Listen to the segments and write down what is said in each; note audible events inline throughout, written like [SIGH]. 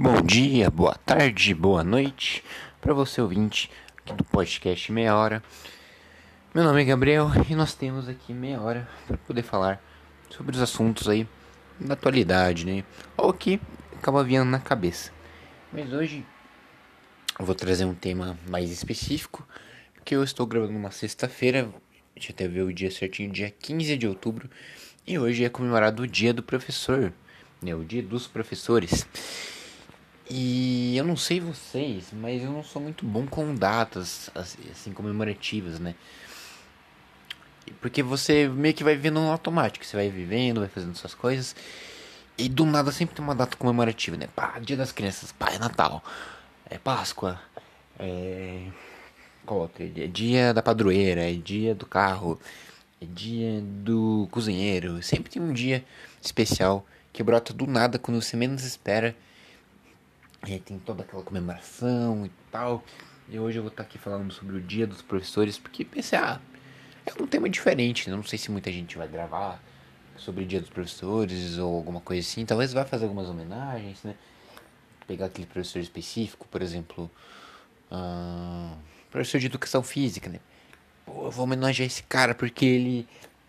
Bom dia, boa tarde, boa noite para você ouvinte do podcast Meia Hora. Meu nome é Gabriel e nós temos aqui meia hora para poder falar sobre os assuntos aí da atualidade, né? Ou que acaba vindo na cabeça. Mas hoje eu vou trazer um tema mais específico, porque eu estou gravando uma sexta-feira, deixa eu até ver o dia certinho, dia 15 de outubro, e hoje é comemorado o Dia do Professor, né? O Dia dos Professores. E eu não sei vocês, mas eu não sou muito bom com datas assim comemorativas, né? Porque você meio que vai vivendo no automático, você vai vivendo, vai fazendo suas coisas. E do nada sempre tem uma data comemorativa, né? Pá, Dia das Crianças, pá, é Natal, é Páscoa, é. Qual outro? É dia da padroeira, é dia do carro, é dia do cozinheiro. Sempre tem um dia especial que brota do nada quando você menos espera e tem toda aquela comemoração e tal. E hoje eu vou estar aqui falando sobre o Dia dos Professores, porque pensei, ah, é um tema diferente, né? Não sei se muita gente vai gravar sobre o Dia dos Professores ou alguma coisa assim. Talvez vá fazer algumas homenagens, né? Pegar aquele professor específico, por exemplo, uh, professor de Educação Física, né? Pô, eu vou homenagear esse cara porque ele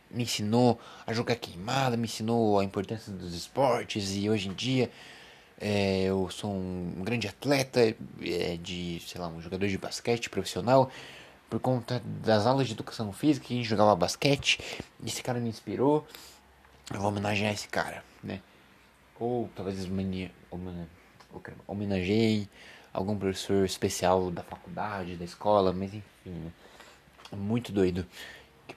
me ensinou a jogar queimada, me ensinou a importância dos esportes e hoje em dia é, eu sou um grande atleta é, de, sei lá, um jogador de basquete profissional por conta das aulas de educação física que a gente jogava basquete. Esse cara me inspirou. Eu vou homenagear esse cara, né? Ou talvez homenageei algum professor especial da faculdade, da escola, mas enfim, né? é muito doido.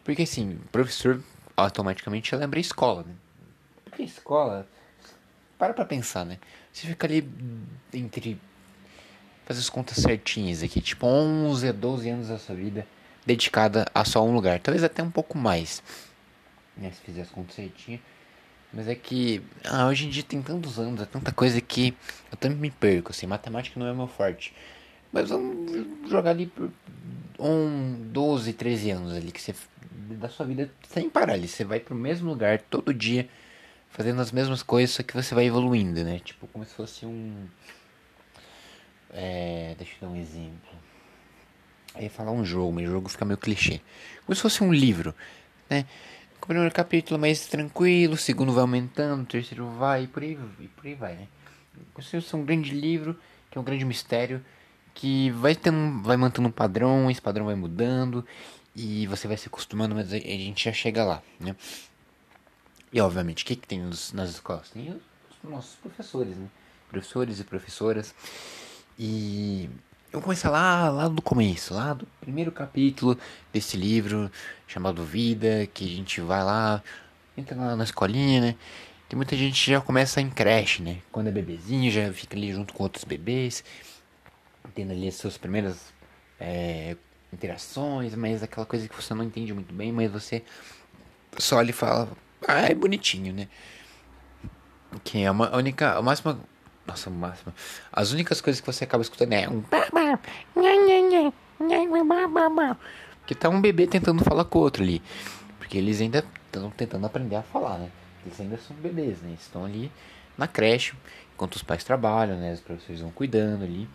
Porque assim, professor automaticamente lembra escola, né? Porque escola para pra pensar, né? Você fica ali entre. Fazer as contas certinhas aqui, tipo 11 a 12 anos da sua vida dedicada a só um lugar. Talvez até um pouco mais, né? Se fizer as contas certinhas. Mas é que ah, hoje em dia tem tantos anos, é tanta coisa que eu também me perco, assim, matemática não é meu forte. Mas vamos jogar ali por um 12, 13 anos ali que você da sua vida sem parar ali, você vai pro mesmo lugar todo dia fazendo as mesmas coisas, só que você vai evoluindo, né? Tipo, como se fosse um. É, deixa eu dar um exemplo. Ia falar um jogo, mas o jogo fica meio clichê. Como se fosse um livro, né? O primeiro capítulo mais tranquilo, o segundo vai aumentando, o terceiro vai, e por aí, e por aí vai, né? Como se fosse um grande livro, que é um grande mistério, que vai, tendo, vai mantendo um padrão, esse padrão vai mudando, e você vai se acostumando, mas a gente já chega lá, né? E obviamente, o que, que tem nos, nas escolas? Tem os nossos professores, né? Professores e professoras. E eu vou começar lá, lá do começo, lá do primeiro capítulo desse livro chamado Vida, que a gente vai lá, entra lá na escolinha, né? Tem muita gente que já começa em creche, né? Quando é bebezinho, já fica ali junto com outros bebês, tendo ali as suas primeiras é, interações, mas aquela coisa que você não entende muito bem, mas você só lhe fala, ah, é bonitinho, né? Que é uma a única. A máxima. Nossa, a máxima. As únicas coisas que você acaba escutando é um. Que tá um bebê tentando falar com o outro ali. Porque eles ainda estão tentando aprender a falar, né? Eles ainda são bebês, né? Eles estão ali na creche, enquanto os pais trabalham, né? Os professores vão cuidando ali.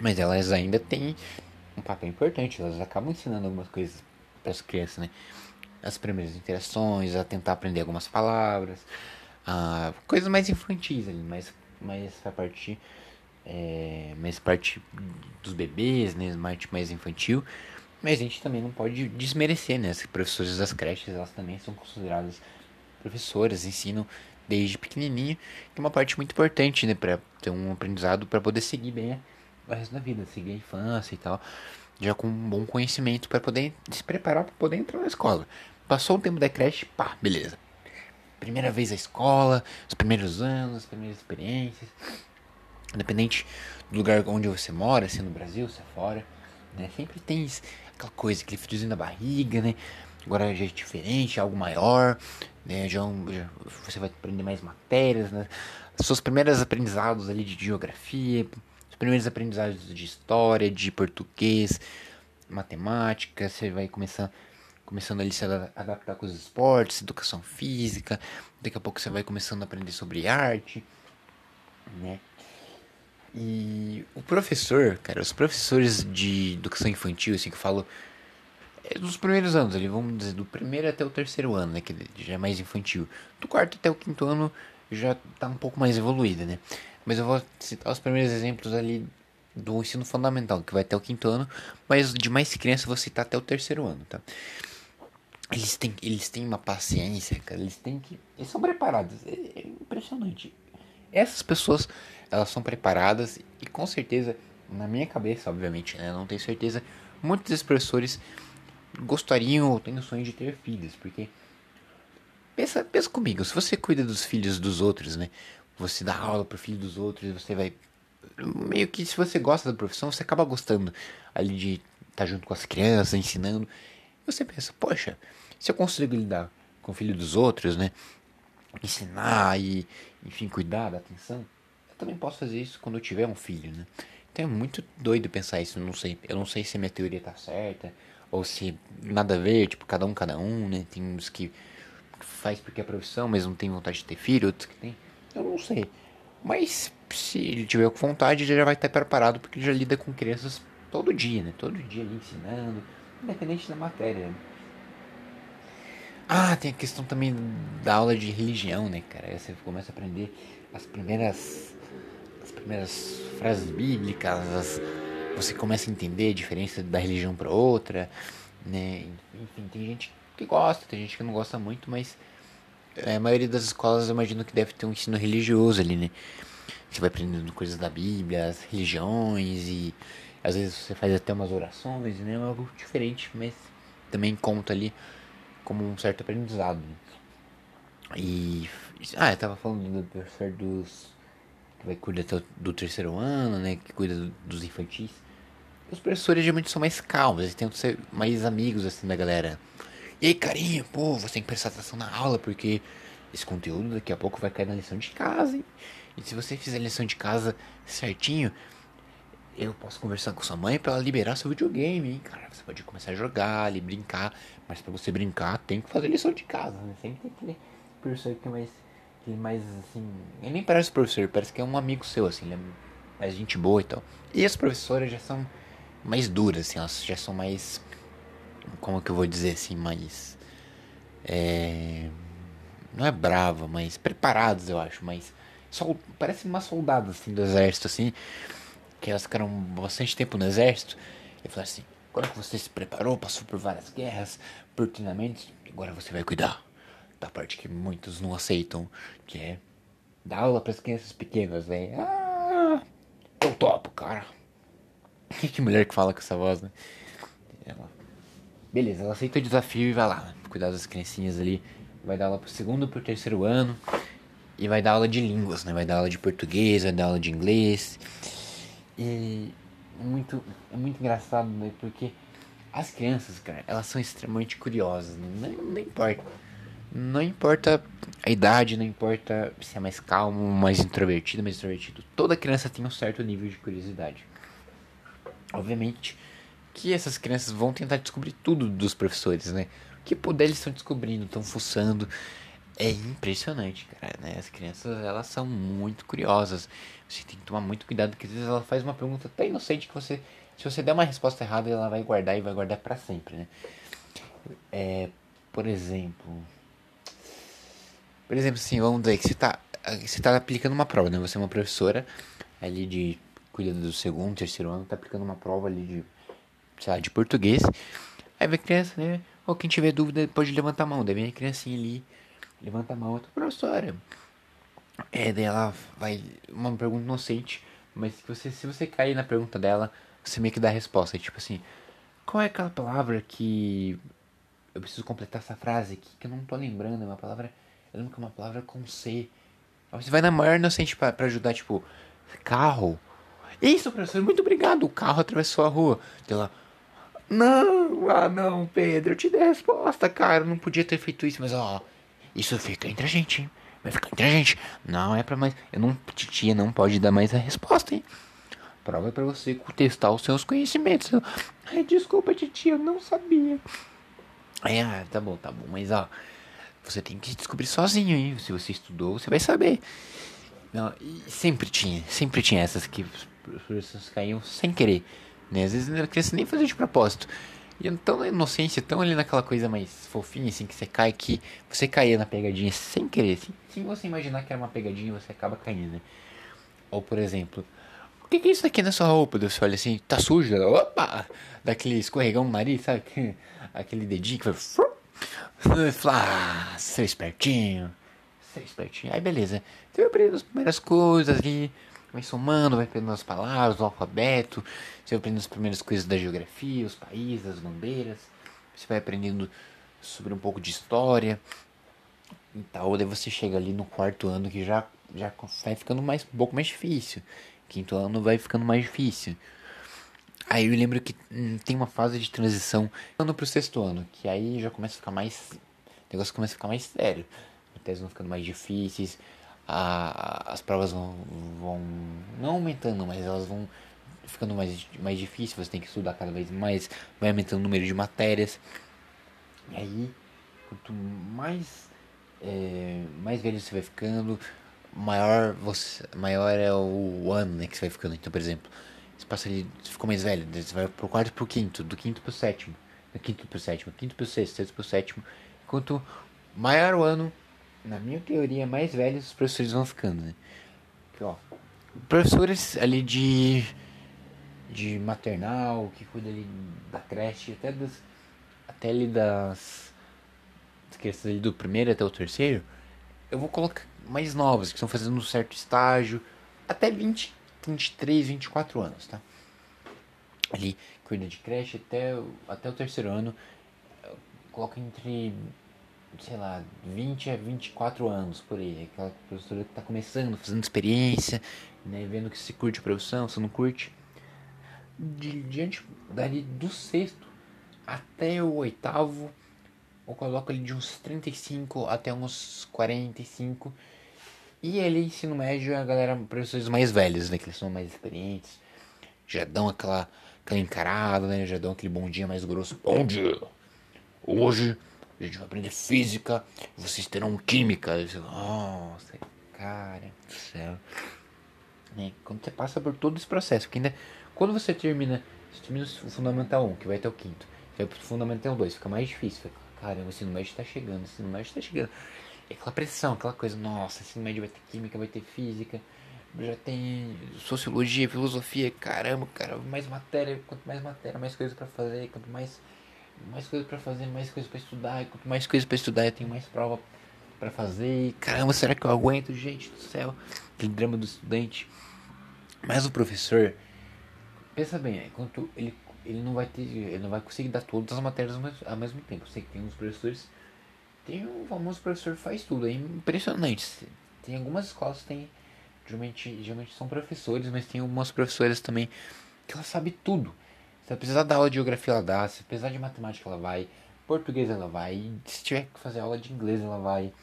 Mas elas ainda têm um papel importante. Elas acabam ensinando algumas coisas para as crianças, né? As primeiras interações, a tentar aprender algumas palavras, a coisas mais infantis ali, mais, mais a parte, é, mais parte dos bebês, né, parte mais infantil. Mas a gente também não pode desmerecer, né? As professoras das creches, elas também são consideradas professoras, ensinam desde pequenininho, que é uma parte muito importante, né, para ter um aprendizado para poder seguir bem o resto da vida, seguir a infância e tal, já com um bom conhecimento para poder se preparar para poder entrar na escola. Passou o tempo da creche, pá, beleza. Primeira vez à escola, os primeiros anos, as primeiras experiências. Independente do lugar onde você mora, se é no Brasil, se é fora, né? Sempre tem aquela coisa, aquele friozinho na barriga, né? Agora já é diferente, é algo maior, né? Já, é já, você vai aprender mais matérias, né? Primeiras aprendizados ali de geografia, os primeiros aprendizados de história, de português, matemática, você vai começar começando ali se adaptar com os esportes, educação física, daqui a pouco você vai começando a aprender sobre arte, né? E o professor, cara, os professores de educação infantil, assim que eu falo, é dos primeiros anos, ali, vamos dizer, do primeiro até o terceiro ano, né, que já é mais infantil. Do quarto até o quinto ano já tá um pouco mais evoluída, né? Mas eu vou citar os primeiros exemplos ali do ensino fundamental, que vai até o quinto ano, mas de mais criança eu vou citar até o terceiro ano, tá? Eles têm, eles têm uma paciência, cara, eles têm que. Eles são preparados, é, é impressionante. Essas pessoas, elas são preparadas e com certeza, na minha cabeça, obviamente, né, não tenho certeza, muitos professores gostariam ou têm o sonho de ter filhos, porque pensa, pensa comigo, se você cuida dos filhos dos outros, né, você dá aula pro filho dos outros, você vai meio que se você gosta da profissão, você acaba gostando ali de estar tá junto com as crianças, ensinando. Você pensa, poxa, se eu consigo lidar com o filho dos outros, né? Ensinar e, enfim, cuidar da atenção, eu também posso fazer isso quando eu tiver um filho, né? Então é muito doido pensar isso, não sei, eu não sei se a minha teoria tá certa ou se nada a ver, tipo, cada um cada um, né? Tem uns que faz porque é profissão, mas não tem vontade de ter filho, outros que tem. Eu não sei. Mas se ele tiver com vontade, ele já vai estar preparado porque ele já lida com crianças todo dia, né? Todo dia ali ensinando, independente da matéria. Né? Ah, tem a questão também da aula de religião, né, cara? Aí você começa a aprender as primeiras as primeiras frases bíblicas, as, você começa a entender a diferença da religião para outra, né? Enfim, tem gente que gosta, tem gente que não gosta muito, mas é, a maioria das escolas eu imagino que deve ter um ensino religioso ali, né? Você vai aprendendo coisas da Bíblia, as religiões e às vezes você faz até umas orações, né? É algo diferente, mas também conta ali como um certo aprendizado. E. Ah, eu tava falando do professor dos. que vai cuidar do terceiro ano, né? Que cuida dos infantis. Os professores geralmente são mais calmos, eles tentam ser mais amigos assim da galera. E aí, carinha, pô, você tem que prestar atenção na aula, porque esse conteúdo daqui a pouco vai cair na lição de casa, hein? E se você fizer a lição de casa certinho, eu posso conversar com sua mãe para ela liberar seu videogame, hein, cara? Você pode começar a jogar ali, brincar, mas para você brincar tem que fazer lição de casa, né? Sempre tem aquele professor que é mais, que é mais assim. Ele nem parece professor, parece que é um amigo seu, assim, ele é mais gente boa e tal. E as professoras já são mais duras, assim, elas já são mais como que eu vou dizer assim, mais. É, não é brava, mas preparados, eu acho, mas. Sol, parece uma soldada assim do exército, assim. Que elas ficaram bastante tempo no exército. E falaram assim: agora que você se preparou, passou por várias guerras, por treinamentos, agora você vai cuidar da parte que muitos não aceitam, que é dar aula para as crianças pequenas, né? Ah, eu topo, cara. [LAUGHS] Que mulher que fala com essa voz, né? Ela Beleza, ela aceita o desafio e vai lá, né? cuidar das criancinhas ali. Vai dar aula pro segundo pro terceiro ano. E vai dar aula de línguas, né? Vai dar aula de português, vai dar aula de inglês. E muito, é muito engraçado, né? Porque as crianças, cara, elas são extremamente curiosas. Né? Não, não importa. Não importa a idade, não importa se é mais calmo, mais introvertido, mais extrovertido. Toda criança tem um certo nível de curiosidade. Obviamente, que essas crianças vão tentar descobrir tudo dos professores, né? O que puder eles estão descobrindo, estão fuçando. É impressionante, cara, né? As crianças, elas são muito curiosas. Você tem que tomar muito cuidado, porque às vezes ela faz uma pergunta tão inocente que você... Se você der uma resposta errada, ela vai guardar e vai guardar para sempre, né? É, por exemplo... Por exemplo, assim, vamos dizer que você tá, você tá aplicando uma prova, né? Você é uma professora ali de... Cuida do segundo, terceiro ano, tá aplicando uma prova ali de sei lá, de português. Aí vem a criança, né? Ou quem tiver dúvida pode levantar a mão. Daí vem a criancinha ali, levanta a mão, outra professora. É, daí ela vai. Uma pergunta inocente, mas se você, se você cair na pergunta dela, você meio que dá a resposta. Tipo assim, qual é aquela palavra que. Eu preciso completar essa frase aqui que eu não tô lembrando. É uma palavra. Eu lembro que é uma palavra com C. Você vai na maior inocente pra, pra ajudar, tipo, carro. Isso, professor, muito obrigado. O carro atravessou a rua. Ela, não, ah não, Pedro, eu te dei a resposta, cara. Eu não podia ter feito isso, mas ó, isso fica entre a gente, hein? Vai ficar entre a gente. Não é pra mais. Eu não. Titia não pode dar mais a resposta, hein? Prova é pra você testar os seus conhecimentos. Ai, desculpa, titia, eu não sabia. É, tá bom, tá bom, mas ó. Você tem que descobrir sozinho, hein? Se você estudou, você vai saber. Não, sempre tinha, sempre tinha essas que os professores caíam sem querer. Né? Às vezes a criança nem fazia de propósito. E tão na inocência, tão ali naquela coisa mais fofinha, assim, que você cai, que você caía na pegadinha sem querer. Sem, sem você imaginar que era uma pegadinha, você acaba caindo, né? Ou, por exemplo, o que, que é isso aqui na sua roupa? Você olha assim, tá sujo? Opa! Daquele escorregão no nariz, sabe? [LAUGHS] Aquele dedinho que vai... [LAUGHS] Fala, ah, seu espertinho. Seu espertinho. Aí, beleza. Você vai aprendendo as primeiras coisas ali vai somando, vai aprendendo as palavras, o alfabeto, você vai aprendendo as primeiras coisas da geografia, os países, as bandeiras, você vai aprendendo sobre um pouco de história e tal, daí você chega ali no quarto ano que já, já vai ficando mais, um pouco mais difícil, quinto ano vai ficando mais difícil. Aí eu lembro que hum, tem uma fase de transição ano pro sexto ano, que aí já começa a ficar mais. O negócio começa a ficar mais sério. As testes vão ficando mais difíceis, a, as provas vão, vão não aumentando, mas elas vão ficando mais, mais difíceis, você tem que estudar cada vez mais, vai aumentando o número de matérias. E aí, quanto mais, é, mais velho você vai ficando, maior, você, maior é o ano né, que você vai ficando. Então, por exemplo, você passa ali, você ficou mais velho, você vai pro quarto pro quinto, do quinto pro sétimo, do quinto pro sétimo, quinto pro sexto, sexto pro sétimo. Quanto maior o ano, na minha teoria, mais velhos os professores vão ficando, né? Porque, ó, professores ali de de maternal, que cuida ali da creche, até das até ali das, crianças ali do primeiro até o terceiro, eu vou colocar mais novos, que estão fazendo um certo estágio, até 20, 23, 24 anos, tá? Ali cuida de creche até, até o terceiro ano, coloca entre sei lá, 20 a 24 anos por aí. Aquela professora que está começando, fazendo experiência, né, vendo que se curte a profissão, se não curte. De, diante dali do sexto até o oitavo, eu coloco ali de uns 35 até uns 45. E ali, ensino médio, a galera, professores mais velhos, né, que eles são mais experientes, já dão aquela, aquela encarada, né, já dão aquele bom dia mais grosso. Bom dia! Hoje a gente vai aprender física, vocês terão química. Nossa, cara do céu. É, quando você passa por todo esse processo, porque ainda quando você termina, você termina o Fundamental 1, que vai até o quinto, vai pro Fundamental 2, fica mais difícil. Fica, caramba, o ensino médio está chegando, o ensino médio está chegando. É aquela pressão, aquela coisa, nossa, ensino médio vai ter química, vai ter física, já tem sociologia, filosofia, caramba, cara, mais matéria, quanto mais matéria, mais coisa para fazer, quanto mais mais coisas para fazer, mais coisas para estudar. Quanto mais coisas para estudar, eu tenho mais prova para fazer. E, caramba, será que eu aguento? Gente do céu, aquele drama do estudante. Mas o professor, pensa bem, é, enquanto ele, ele não vai ter, ele não vai conseguir dar todas as matérias ao mesmo, ao mesmo tempo. Eu sei que tem uns professores, tem um famoso professor que faz tudo, é impressionante. Tem algumas escolas que tem, geralmente, geralmente são professores, mas tem algumas professoras também que ela sabe tudo. Se ela precisar dar aula de geografia, ela dá. Se precisar de matemática, ela vai. Português, ela vai. Se tiver que fazer aula de inglês, ela vai.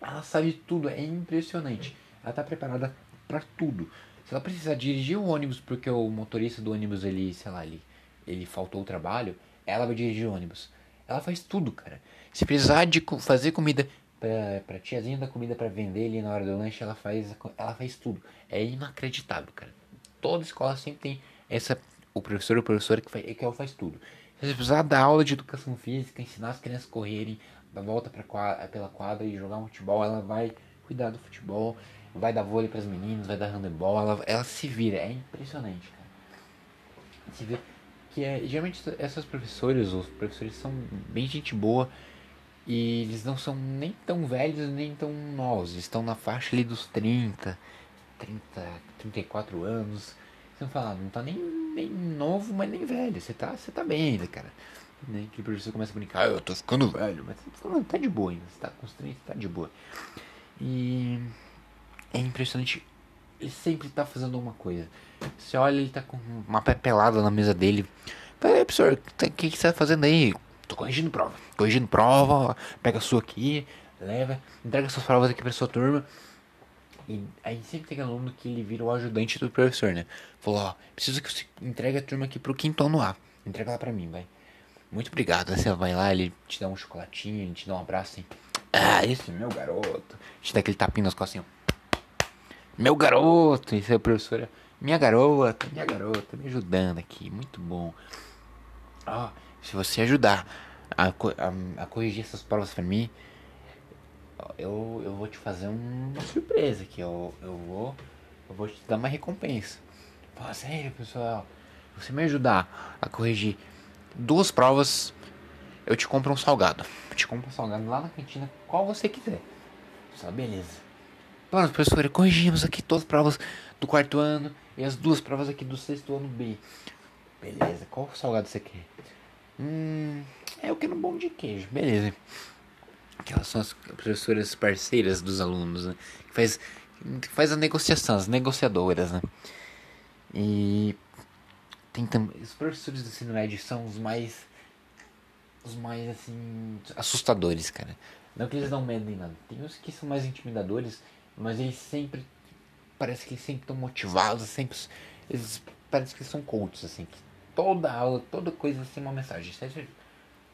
Ela sabe tudo, é impressionante. Ela tá preparada para tudo. Se ela precisar dirigir o ônibus porque o motorista do ônibus, ele, sei lá, ele, ele faltou o trabalho, ela vai dirigir o ônibus. Ela faz tudo, cara. Se precisar de fazer comida pra, pra tiazinha da comida para vender ali na hora do lanche, ela faz, ela faz tudo. É inacreditável, cara. Toda escola sempre tem essa o professor ou professora que, faz, que ela faz tudo. Se você precisar dar aula de educação física, ensinar as crianças a correrem, dar volta pela quadra e jogar um futebol, ela vai cuidar do futebol, vai dar vôlei para as meninas, vai dar handebol, ela, ela se vira, é impressionante, cara. Se vê que é, geralmente essas professoras, os professores são bem gente boa e eles não são nem tão velhos nem tão novos, estão na faixa ali dos 30, 30, 34 anos você fala, não tá nem, nem novo, mas nem velho. Você tá, você tá bem ainda, cara. Né? Que o professor começa a brincar, ah, eu tô ficando velho, mas você tá, tá de boa ainda. Você tá com os 30, tá de boa. E é impressionante. Ele sempre tá fazendo alguma coisa. Você olha, ele tá com uma pelada na mesa dele. Fala, professor, o que, que você tá fazendo aí? Tô corrigindo prova. Corrigindo prova, pega a sua aqui, leva, entrega suas provas aqui pra sua turma. E aí sempre tem aluno que ele vira o ajudante do professor, né? Falou, ó, preciso que você entregue a turma aqui pro quinto ano A. Entrega lá pra mim, vai. Muito obrigado. Aí você vai lá, ele te dá um chocolatinho, ele te dá um abraço assim. Ah, esse meu garoto. Te dá aquele tapinho nas costas assim. Meu garoto! Isso é professora. Minha garota, minha garota, me ajudando aqui. Muito bom. Ó, se você ajudar a, a, a corrigir essas provas pra mim, eu, eu vou te fazer uma surpresa aqui. Eu, eu, vou, eu vou te dar uma recompensa. Fala sério, pessoal. Você me ajudar a corrigir duas provas, eu te compro um salgado. Eu te compro um salgado lá na cantina, qual você quiser. Só beleza. Pronto, professor, corrigimos aqui todas as provas do quarto ano e as duas provas aqui do sexto ano B. Beleza, qual salgado você quer? Hum, é o que no bom de queijo, beleza. Aquelas são as professoras parceiras dos alunos, né? Que faz, que faz a negociação, as negociadoras, né? E tem também. Os professores do ensino médio são os mais. Os mais assim. assustadores, cara. Não que eles dão medo nem nada. Tem uns que são mais intimidadores, mas eles sempre. Parece que eles sempre estão motivados, sempre. Eles parece que são coaches, assim. Que toda aula, toda coisa tem uma mensagem. Seja,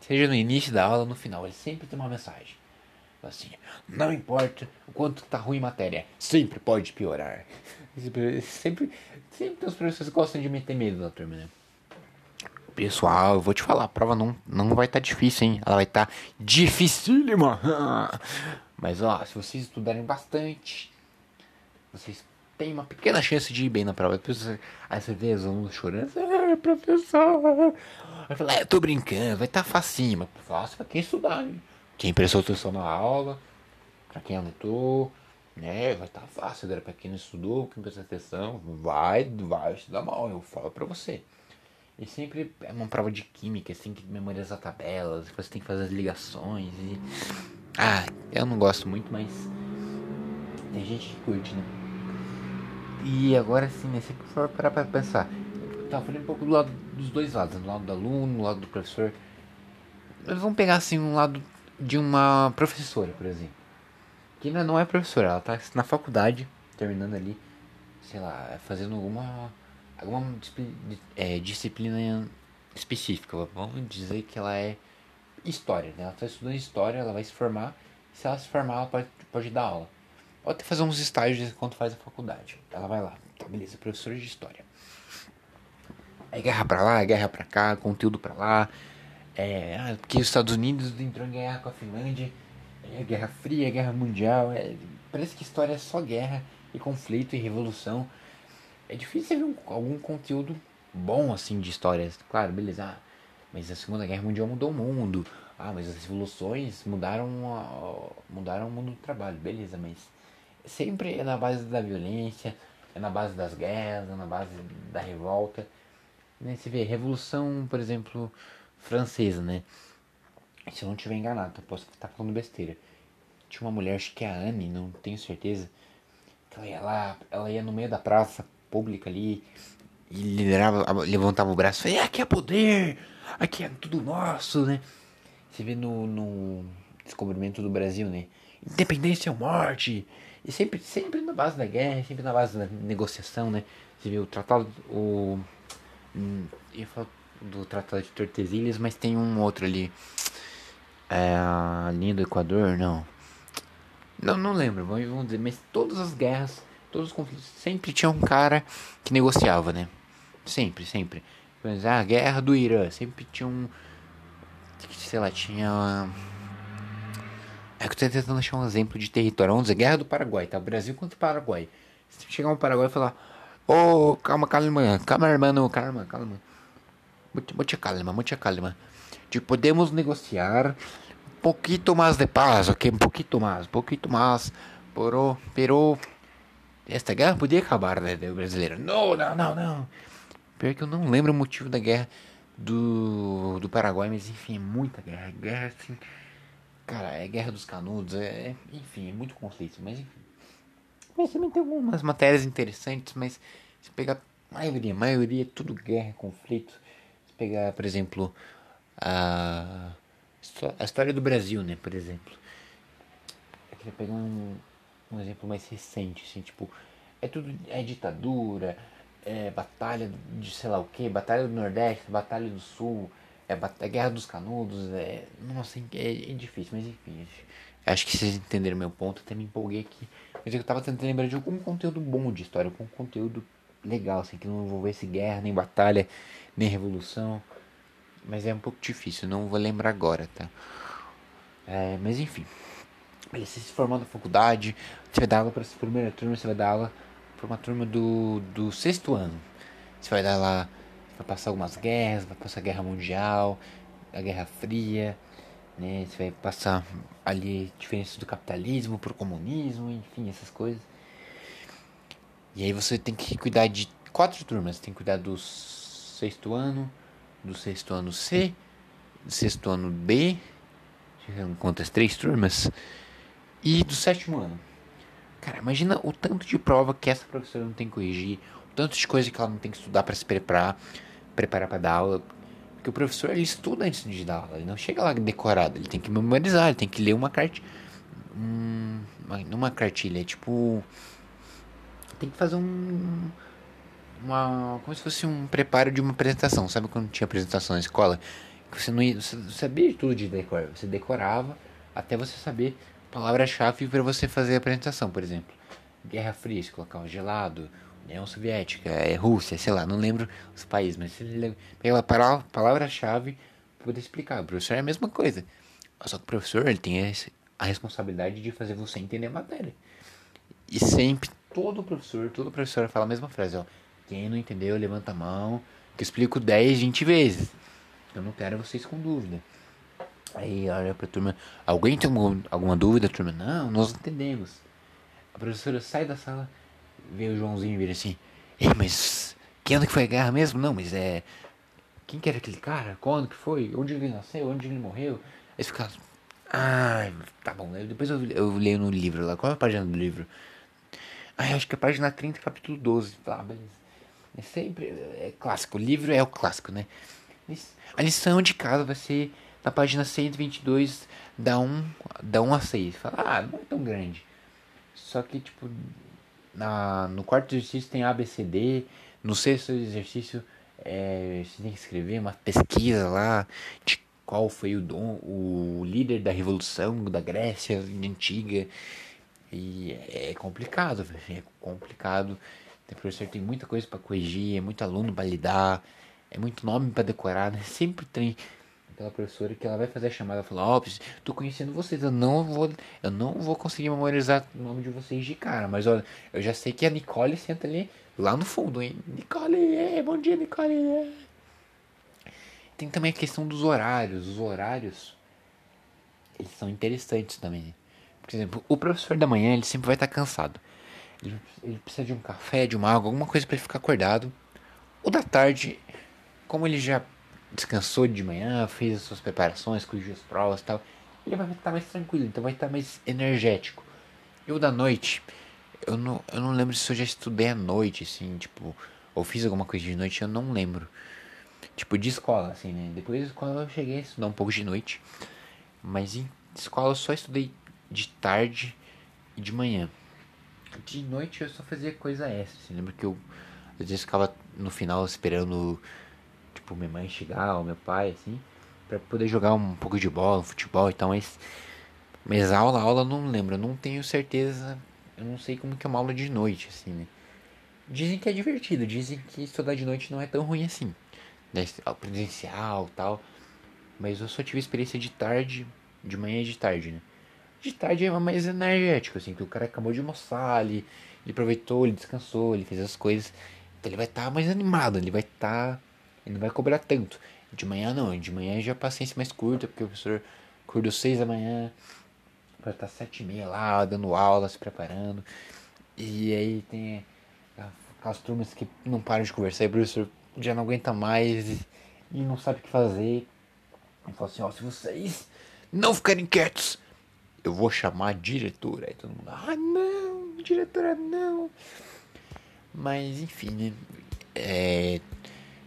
seja no início da aula, no final, ele sempre tem uma mensagem. Assim, não importa o quanto tá ruim a matéria, sempre pode piorar. [LAUGHS] Sempre, sempre os professores gostam de meter medo na turma, né? Pessoal, eu vou te falar, a prova não, não vai estar tá difícil, hein? Ela vai estar tá dificílima. [LAUGHS] Mas ó, se vocês estudarem bastante, vocês têm uma pequena chance de ir bem na prova. Aí você vê os alunos chorando, ah, professor. Aí fala, ah, eu tô brincando, vai estar tá facinho, mas fácil pra quem estudar, hein? Quem prestou atenção na aula, pra quem anotou, né? Vai estar tá fácil, agora pra quem não estudou, quem prestou atenção, vai, vai estudar mal, eu falo pra você. E sempre é uma prova de química, tem que memorizar tabelas, você tem que fazer as ligações e. Ah, eu não gosto muito, mas. Tem gente que curte, né? E agora sim, né? Se for parar pra pensar. Tá, falei um pouco do lado dos dois lados, do lado do aluno, do lado do professor. Mas vamos pegar assim um lado de uma professora, por exemplo. Que ainda não é professora, ela tá na faculdade, terminando ali, sei lá, fazendo alguma alguma é, disciplina específica. Vamos dizer que ela é história, né? Ela está estudando história, ela vai se formar. Se ela se formar, ela pode, pode dar aula. Pode fazer uns estágios enquanto faz a faculdade. Ela vai lá, tá, beleza, professora de história. É guerra pra lá, é guerra pra cá, conteúdo pra lá. É, ah, porque os Estados Unidos entrou em guerra com a Finlândia. É guerra fria, é guerra mundial. É, parece que história é só guerra e conflito e revolução. É difícil ver um, algum conteúdo bom assim de histórias. Claro, beleza. Ah, mas a Segunda Guerra Mundial mudou o mundo. Ah, mas as revoluções mudaram, mudaram o mundo do trabalho. Beleza, mas sempre é na base da violência, é na base das guerras, é na base da revolta. Né? Você vê, Revolução, por exemplo, francesa, né? Se eu não estiver enganado, eu posso estar falando besteira. Tinha uma mulher, acho que é a Anne, não tenho certeza. Que ela ia lá, ela ia no meio da praça pública ali e liderava, levantava o braço e falava, aqui é poder, aqui é tudo nosso, né? Você vê no, no descobrimento do Brasil, né? Independência ou morte. E sempre, sempre na base da guerra, sempre na base da negociação, né? Você vê o tratado, o... Hum, eu falo do Tratado de Tordesilhas, mas tem um outro ali. É a linha do Equador, não. Não, não lembro, vamos dizer, mas todas as guerras, todos os conflitos, sempre tinha um cara que negociava, né? Sempre, sempre. Mas a guerra do Irã, sempre tinha um. Sei lá, tinha. É que eu tô tentando achar um exemplo de território. Vamos dizer, guerra do Paraguai, tá? Brasil contra o Paraguai. Se chegar um Paraguai e falar: Ô, oh, calma, calma, calma, irmão, calma, calma mucha calma, mucha calma. De podemos negociar um pouquinho mais de paz, ok? Um pouquinho mais, um pouquinho mais. Pero, pero esta guerra podia acabar, né, brasileiro. Não, não, não, não. Pior que eu não lembro o motivo da guerra do, do Paraguai, mas enfim, é muita guerra. Guerra assim. Cara, é guerra dos canudos, é, é enfim, é muito conflito, mas enfim. Mas também tem algumas matérias interessantes, mas se pegar a maioria, a maioria é tudo guerra, conflito pegar, por exemplo, a, a história do Brasil, né, por exemplo. Eu queria pegar um, um exemplo mais recente, assim, tipo, é tudo, é ditadura, é batalha de sei lá o que, batalha do Nordeste, batalha do Sul, é, batalha, é guerra dos canudos, é, nossa, é, é difícil, mas enfim, Acho que vocês entenderam meu ponto, até me empolguei aqui. Mas eu tava tentando lembrar de algum conteúdo bom de história, algum conteúdo legal, assim, que não envolvesse guerra, nem batalha, nem revolução. Mas é um pouco difícil, não vou lembrar agora, tá? É, mas enfim. Ele se formou na faculdade, você vai dar aula para essa primeira turma, você vai dar aula para uma turma do, do sexto ano. Você vai dar lá, vai passar algumas guerras, vai passar a guerra mundial, a guerra fria, né? Você vai passar ali diferenças do capitalismo pro comunismo, enfim, essas coisas. E aí você tem que cuidar de quatro turmas, tem que cuidar do sexto ano, do sexto ano C, do sexto ano B, conta as três turmas, e do sétimo ano. Cara, imagina o tanto de prova que essa professora não tem que corrigir, o tanto de coisa que ela não tem que estudar para se preparar, preparar para dar aula. Porque o professor ele estuda antes de dar aula, ele não chega lá decorado, ele tem que memorizar, ele tem que ler uma carta. Hum, uma cartilha, é tipo. Tem que fazer um. Uma, como se fosse um preparo de uma apresentação. Sabe quando tinha apresentação na escola? Que você não ia, você sabia tudo de decor. Você decorava até você saber palavra-chave para você fazer a apresentação, por exemplo. Guerra Fria, você colocava gelado, União Soviética, é, Rússia, sei lá, não lembro os países, mas você pega a palavra-chave poder explicar. O professor é a mesma coisa. Só que o professor ele tem a responsabilidade de fazer você entender a matéria. E sempre, todo professor, todo professor fala a mesma frase, ó. Quem não entendeu, levanta a mão, que eu explico 10, 20 vezes. Eu não quero vocês com dúvida. Aí olha pra turma, alguém tem alguma, alguma dúvida, turma? Não, nós entendemos. A professora sai da sala, vê o Joãozinho vira assim, Ei, mas que ano que foi a guerra mesmo? Não, mas é. Quem que era aquele cara? Quando que foi? Onde ele nasceu? Onde ele morreu? Aí fica. Ah, tá bom. Depois eu, eu leio no livro lá. Qual é a página do livro? Ah, acho que é a página 30, capítulo 12. Ah, beleza. É sempre. É clássico. O livro é o clássico, né? A lição de casa vai ser na página 122, da 1, da 1 a 6. Fala, ah, não é tão grande. Só que, tipo, na, no quarto exercício tem ABCD, no sexto exercício é, você tem que escrever uma pesquisa lá de qual foi o, dom, o líder da revolução da Grécia antiga. E é complicado, é complicado. O professor tem muita coisa para corrigir, é muito aluno para lidar, é muito nome para decorar, né? Sempre tem aquela professora que ela vai fazer a chamada e falar, ó, oh, tô conhecendo vocês, eu não vou, eu não vou conseguir memorizar o nome de vocês de cara, mas olha, eu já sei que a Nicole senta ali lá no fundo, hein? Nicole, é, bom dia, Nicole. É. Tem também a questão dos horários, os horários eles são interessantes também. Por exemplo, o professor da manhã, ele sempre vai estar cansado. Ele, ele precisa de um café, de uma água, alguma coisa para ele ficar acordado. O da tarde, como ele já descansou de manhã, fez as suas preparações, corrigiu as provas e tal, ele vai estar mais tranquilo, então vai estar mais energético. Eu da noite, eu não, eu não lembro se eu já estudei à noite, assim, tipo, ou fiz alguma coisa de noite, eu não lembro. Tipo, de escola, assim, né? Depois da escola eu cheguei a estudar um pouco de noite, mas em escola eu só estudei de tarde e de manhã. De noite eu só fazia coisa extra, assim, lembro que eu às vezes ficava no final esperando tipo, minha mãe chegar, ou meu pai, assim, para poder jogar um pouco de bola, futebol e tal, mas, mas aula, aula não lembro, eu não tenho certeza, eu não sei como que é uma aula de noite, assim, né. Dizem que é divertido, dizem que estudar de noite não é tão ruim assim, né, presencial tal, mas eu só tive experiência de tarde, de manhã e de tarde, né. De tarde é mais energético, assim, que o cara acabou de almoçar, ele, ele aproveitou, ele descansou, ele fez as coisas, então ele vai estar tá mais animado, ele vai estar... Tá ele não vai cobrar tanto. De manhã não, de manhã já a paciência mais curta, porque o professor acordou seis da manhã, vai estar sete e meia lá, dando aula, se preparando. E aí tem aquelas turmas que não param de conversar e o professor já não aguenta mais e, e não sabe o que fazer. E fala assim, ó, se vocês não ficarem quietos, eu vou chamar a diretora. Aí todo mundo, ah não, diretora não. Mas enfim, né? É,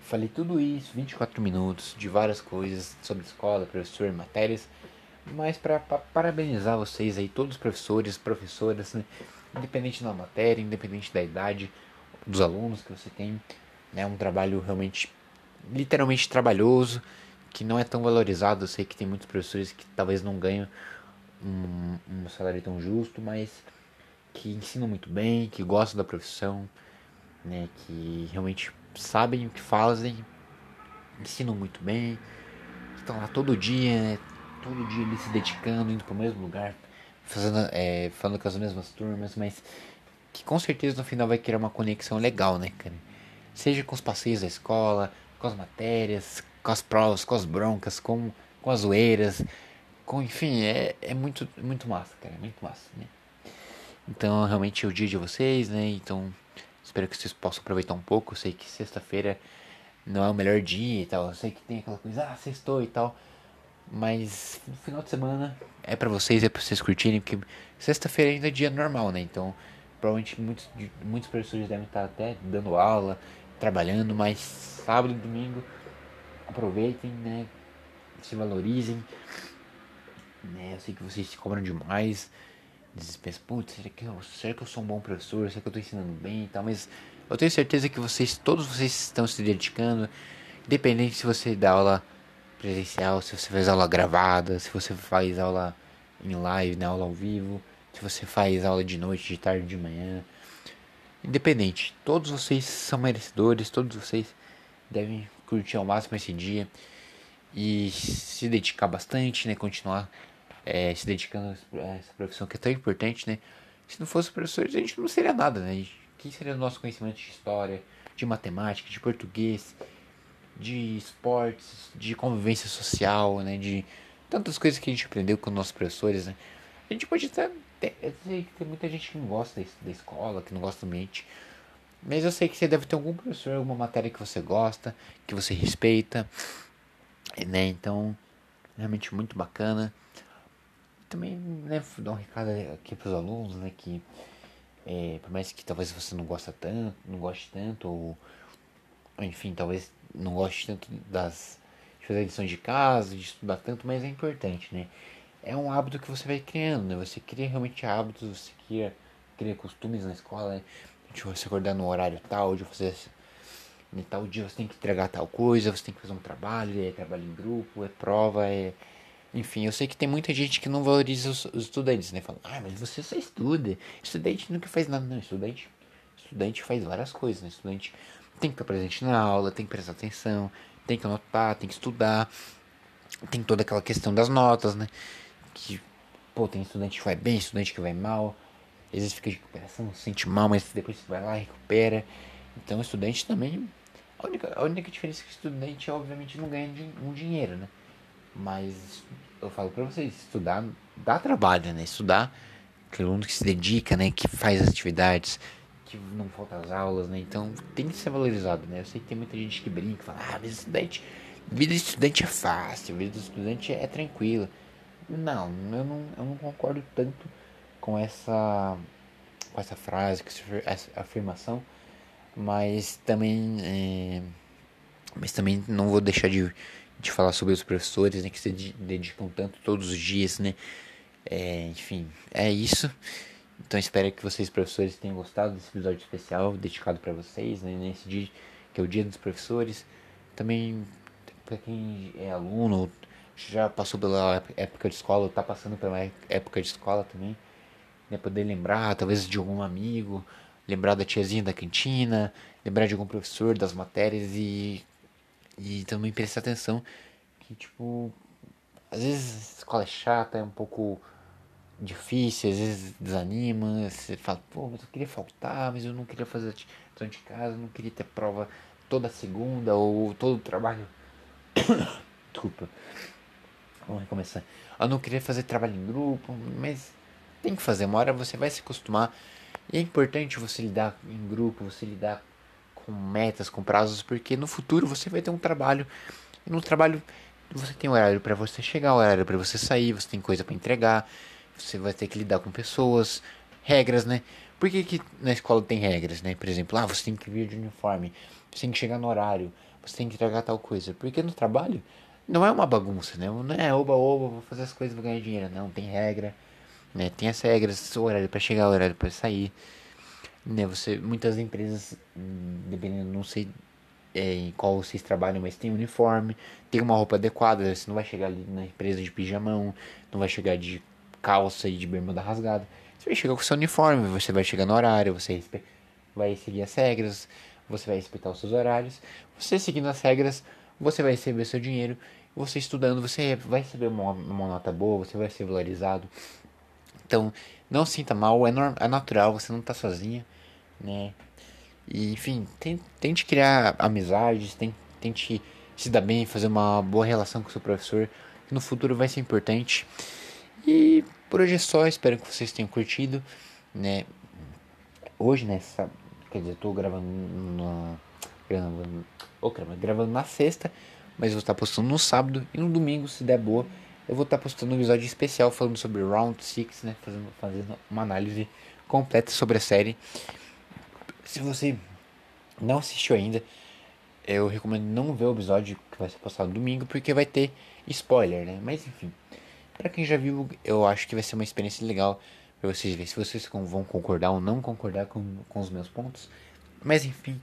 Falei tudo isso, 24 minutos, de várias coisas sobre escola, professor, matérias, mas para parabenizar vocês aí, todos os professores, professoras, né? independente da matéria, independente da idade dos alunos que você tem, é né? um trabalho realmente, literalmente trabalhoso, que não é tão valorizado. Eu sei que tem muitos professores que talvez não ganham um, um salário tão justo, mas que ensinam muito bem, que gostam da profissão, né, que realmente sabem o que fazem, ensinam muito bem, estão lá todo dia, né, todo dia ali se dedicando, indo para o mesmo lugar, fazendo, é, falando com as mesmas turmas, mas que com certeza no final vai criar uma conexão legal, né, cara? Seja com os passeios da escola, com as matérias, com as provas, com as broncas, com, com as zoeiras, com, enfim, é, é muito, muito massa, cara, é muito massa, né? Então, realmente é o dia de vocês, né? Então, espero que vocês possam aproveitar um pouco. Eu sei que sexta-feira não é o melhor dia e tal. Eu sei que tem aquela coisa, ah, sextou e tal. Mas no final de semana é para vocês, é pra vocês curtirem, porque sexta-feira ainda é dia normal, né? Então, provavelmente muitos, muitos professores devem estar até dando aula, trabalhando, mas sábado e domingo aproveitem, né? Se valorizem. Né? Eu sei que vocês se cobram demais. Vocês putz, será que, eu, será que eu sou um bom professor? Será que eu estou ensinando bem e tal? Mas eu tenho certeza que vocês, todos vocês estão se dedicando. Independente se você dá aula presencial, se você faz aula gravada, se você faz aula em live, né, aula ao vivo, se você faz aula de noite, de tarde, de manhã. Independente, todos vocês são merecedores, todos vocês devem curtir ao máximo esse dia e se dedicar bastante, né? Continuar é, se dedicando a essa profissão que é tão importante, né? Se não fosse professores, a gente não seria nada, né? Quem seria o nosso conhecimento de história, de matemática, de português, de esportes, de convivência social, né? De tantas coisas que a gente aprendeu com nossos professores, né? A gente pode até. Eu que tem muita gente que não gosta da escola, que não gosta do ambiente. Mas eu sei que você deve ter algum professor, alguma matéria que você gosta, que você respeita, né? Então, realmente muito bacana. Também, né, dar um recado aqui para os alunos, né, que é, por mais que talvez você não gosta tanto, não goste tanto, ou, enfim, talvez não goste tanto das de fazer lições de casa, de estudar tanto, mas é importante, né? É um hábito que você vai criando, né? Você cria realmente hábitos, você cria, cria costumes na escola, né? de você acordar no horário tal, de você em tal dia você tem que entregar tal coisa, você tem que fazer um trabalho, é trabalho em grupo, é prova, é. Enfim, eu sei que tem muita gente que não valoriza os, os estudantes, né? Fala, ah, mas você só estuda. Estudante nunca faz nada. Não, estudante, estudante faz várias coisas, né? Estudante tem que estar presente na aula, tem que prestar atenção, tem que anotar, tem que estudar. Tem toda aquela questão das notas, né? Que, pô, tem estudante que vai bem, estudante que vai mal. Às vezes fica de recuperação, se sente mal, mas depois você vai lá e recupera. Então estudante também. A única, a única diferença é que estudante obviamente não ganha um dinheiro, né? Mas eu falo pra vocês, estudar dá trabalho, né? Estudar, que aluno que se dedica, né? Que faz atividades, que não falta as aulas, né? Então tem que ser valorizado, né? Eu sei que tem muita gente que brinca, fala, ah, mas estudante, vida de estudante é fácil, vida de estudante é tranquila. Não, eu não, eu não concordo tanto com essa com essa frase, com essa afirmação, mas também é, mas também não vou deixar de, de falar sobre os professores né, que se dedicam tanto todos os dias, né? É, enfim, é isso. Então espero que vocês professores tenham gostado desse episódio especial dedicado para vocês, né, nesse dia que é o Dia dos Professores. Também para quem é aluno, já passou pela época de escola, está passando pela época de escola também né, poder lembrar talvez de algum amigo, lembrar da tiazinha da cantina, lembrar de algum professor das matérias e, e também prestar atenção que, tipo, às vezes a escola é chata, é um pouco difícil, às vezes desanima, você fala, pô, mas eu queria faltar, mas eu não queria fazer lição de casa, não queria ter prova toda segunda ou todo o trabalho. [COUGHS] Desculpa. Vamos recomeçar. Eu não queria fazer trabalho em grupo, mas tem que fazer, uma hora você vai se acostumar. E é importante você lidar em grupo, você lidar com metas, com prazos, porque no futuro você vai ter um trabalho. E no trabalho você tem horário para você chegar, horário para você sair, você tem coisa para entregar, você vai ter que lidar com pessoas, regras, né? Por que, que na escola tem regras, né? Por exemplo, ah, você tem que vir de uniforme, você tem que chegar no horário, você tem que entregar tal coisa. Porque no trabalho não é uma bagunça, né? Não é oba-oba, vou fazer as coisas, vou ganhar dinheiro. Não, tem regra né? Tem as regras, o horário para chegar, horário para sair. Né? Você, muitas empresas, dependendo, não sei é, em qual vocês trabalham, mas tem uniforme, tem uma roupa adequada. Você não vai chegar ali na empresa de pijamão, não vai chegar de calça e de bermuda rasgada. Você vai chegar com seu uniforme, você vai chegar no horário, você vai seguir as regras, você vai respeitar os seus horários. Você seguindo as regras, você vai receber seu dinheiro. Você estudando, você vai receber uma, uma nota boa, você vai ser valorizado. Então, não sinta mal, é, é natural, você não está sozinha, né? E, enfim, tente criar amizades, tente se dar bem, fazer uma boa relação com o seu professor, que no futuro vai ser importante. E por hoje é só, espero que vocês tenham curtido, né? Hoje, né, sabe, quer dizer, eu tô gravando na gravando, oh, gravando na sexta, mas vou estar postando no sábado e no domingo, se der boa, eu vou estar postando um episódio especial falando sobre Round 6, né, fazendo, fazendo uma análise completa sobre a série. Se você não assistiu ainda, eu recomendo não ver o episódio que vai ser postado domingo, porque vai ter spoiler, né? Mas enfim, para quem já viu, eu acho que vai ser uma experiência legal para vocês verem se vocês vão concordar ou não concordar com, com os meus pontos. Mas enfim,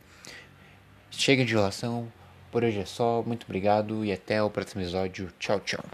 chega de enrolação. Por hoje é só. Muito obrigado e até o próximo episódio. Tchau, tchau.